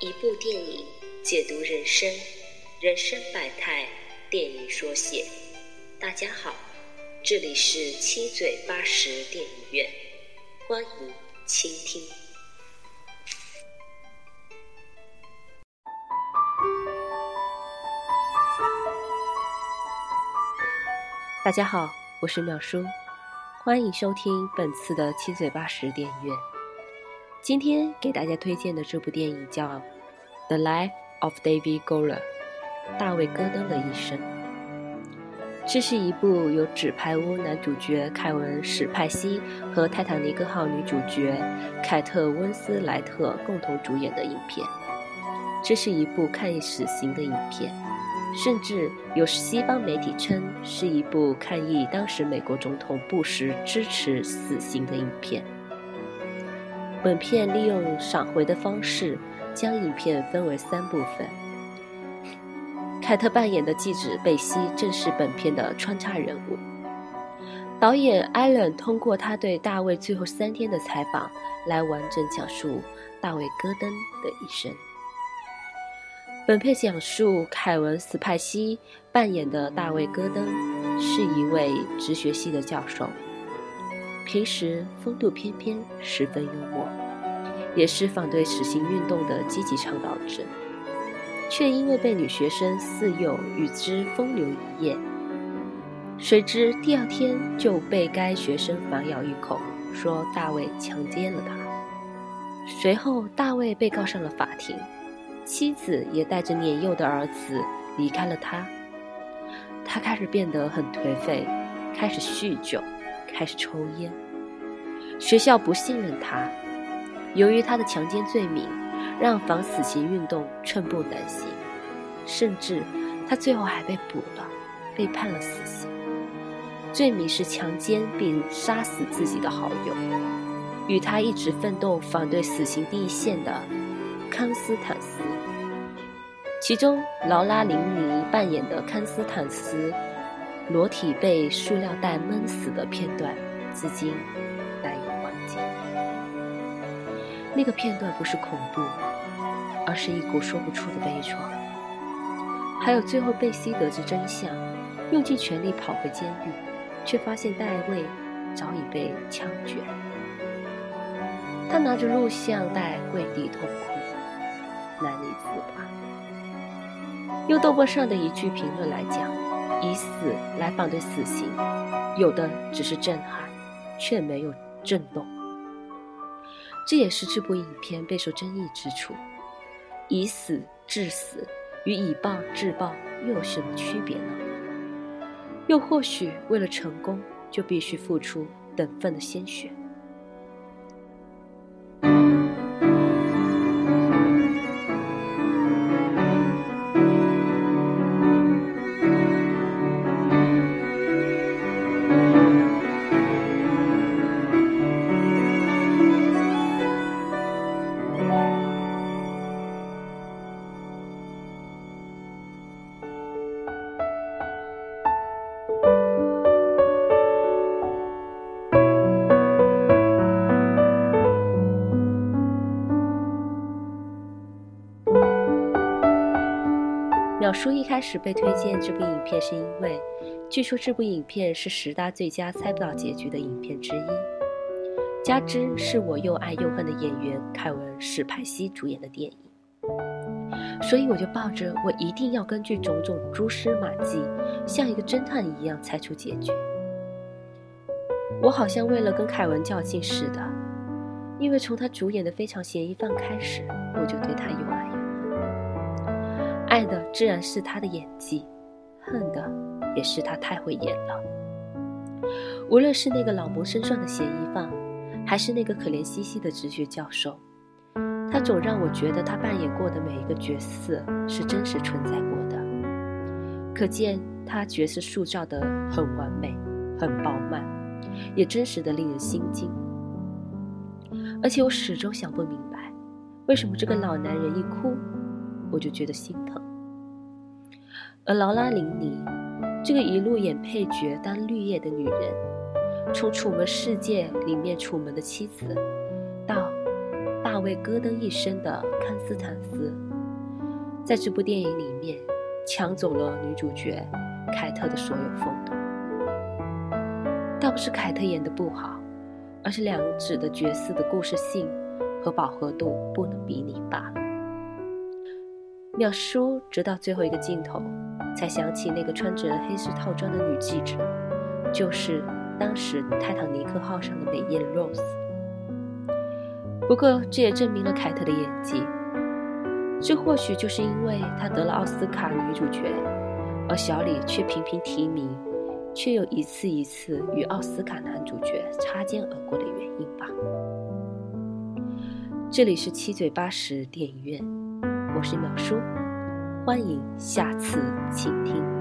一部电影解读人生，人生百态，电影说写。大家好，这里是七嘴八舌电影院，欢迎倾听。大家好，我是淼叔，欢迎收听本次的七嘴八舌电影院。今天给大家推荐的这部电影叫《The Life of David Goler》，大卫·戈登的一生。这是一部由《纸牌屋》男主角凯文·史派西和《泰坦尼克号》女主角凯特·温斯莱特共同主演的影片。这是一部抗议死刑的影片，甚至有西方媒体称是一部抗议当时美国总统布什支持死刑的影片。本片利用闪回的方式，将影片分为三部分。凯特扮演的记者贝西正是本片的穿插人物。导演艾伦通过他对大卫最后三天的采访，来完整讲述大卫·戈登的一生。本片讲述凯文·斯派西扮演的大卫·戈登是一位哲学系的教授。平时风度翩翩，十分幽默，也是反对死刑运动的积极倡导者，却因为被女学生四诱，与之风流一夜。谁知第二天就被该学生反咬一口，说大卫强奸了他。随后，大卫被告上了法庭，妻子也带着年幼的儿子离开了他。他开始变得很颓废，开始酗酒。开始抽烟，学校不信任他，由于他的强奸罪名，让反死刑运动寸步难行，甚至他最后还被捕了，被判了死刑，罪名是强奸并杀死自己的好友，与他一直奋斗反对死刑第一线的康斯坦斯，其中劳拉·林尼扮演的康斯坦斯。裸体被塑料袋闷死的片段，至今难以忘记。那个片段不是恐怖，而是一股说不出的悲怆。还有最后贝西得知真相，用尽全力跑回监狱，却发现戴卫早已被枪决。他拿着录像带跪地痛哭，难以自拔。用豆瓣上的一句评论来讲。以死来反对死刑，有的只是震撼，却没有震动。这也是这部影片备受争议之处。以死治死与以暴制暴又有什么区别呢？又或许为了成功，就必须付出等份的鲜血。淼叔一开始被推荐这部影片，是因为据说这部影片是十大最佳猜不到结局的影片之一，加之是我又爱又恨的演员凯文·史派西主演的电影，所以我就抱着我一定要根据种种蛛丝马迹，像一个侦探一样猜出结局。我好像为了跟凯文较劲似的，因为从他主演的《非常嫌疑犯》开始，我就对他爱。的自然是他的演技，恨的也是他太会演了。无论是那个老谋深算的嫌疑犯，还是那个可怜兮兮的哲学教授，他总让我觉得他扮演过的每一个角色是真实存在过的。可见他角色塑造的很完美，很饱满，也真实的令人心惊。而且我始终想不明白，为什么这个老男人一哭。我就觉得心疼。而劳拉·林尼，这个一路演配角当绿叶的女人，从《楚门世界》里面楚门的妻子，到大卫·戈登一生的康斯坦斯，在这部电影里面抢走了女主角凯特的所有风头。倒不是凯特演的不好，而是两者的角色的故事性和饱和度不能比拟罢了。妙叔直到最后一个镜头，才想起那个穿着黑色套装的女记者，就是当时泰坦尼克号上的美艳 Rose。不过，这也证明了凯特的演技。这或许就是因为她得了奥斯卡女主角，而小李却频频提名，却又一次一次与奥斯卡男主角擦肩而过的原因吧。这里是七嘴八舌电影院。我是淼叔，欢迎下次倾听。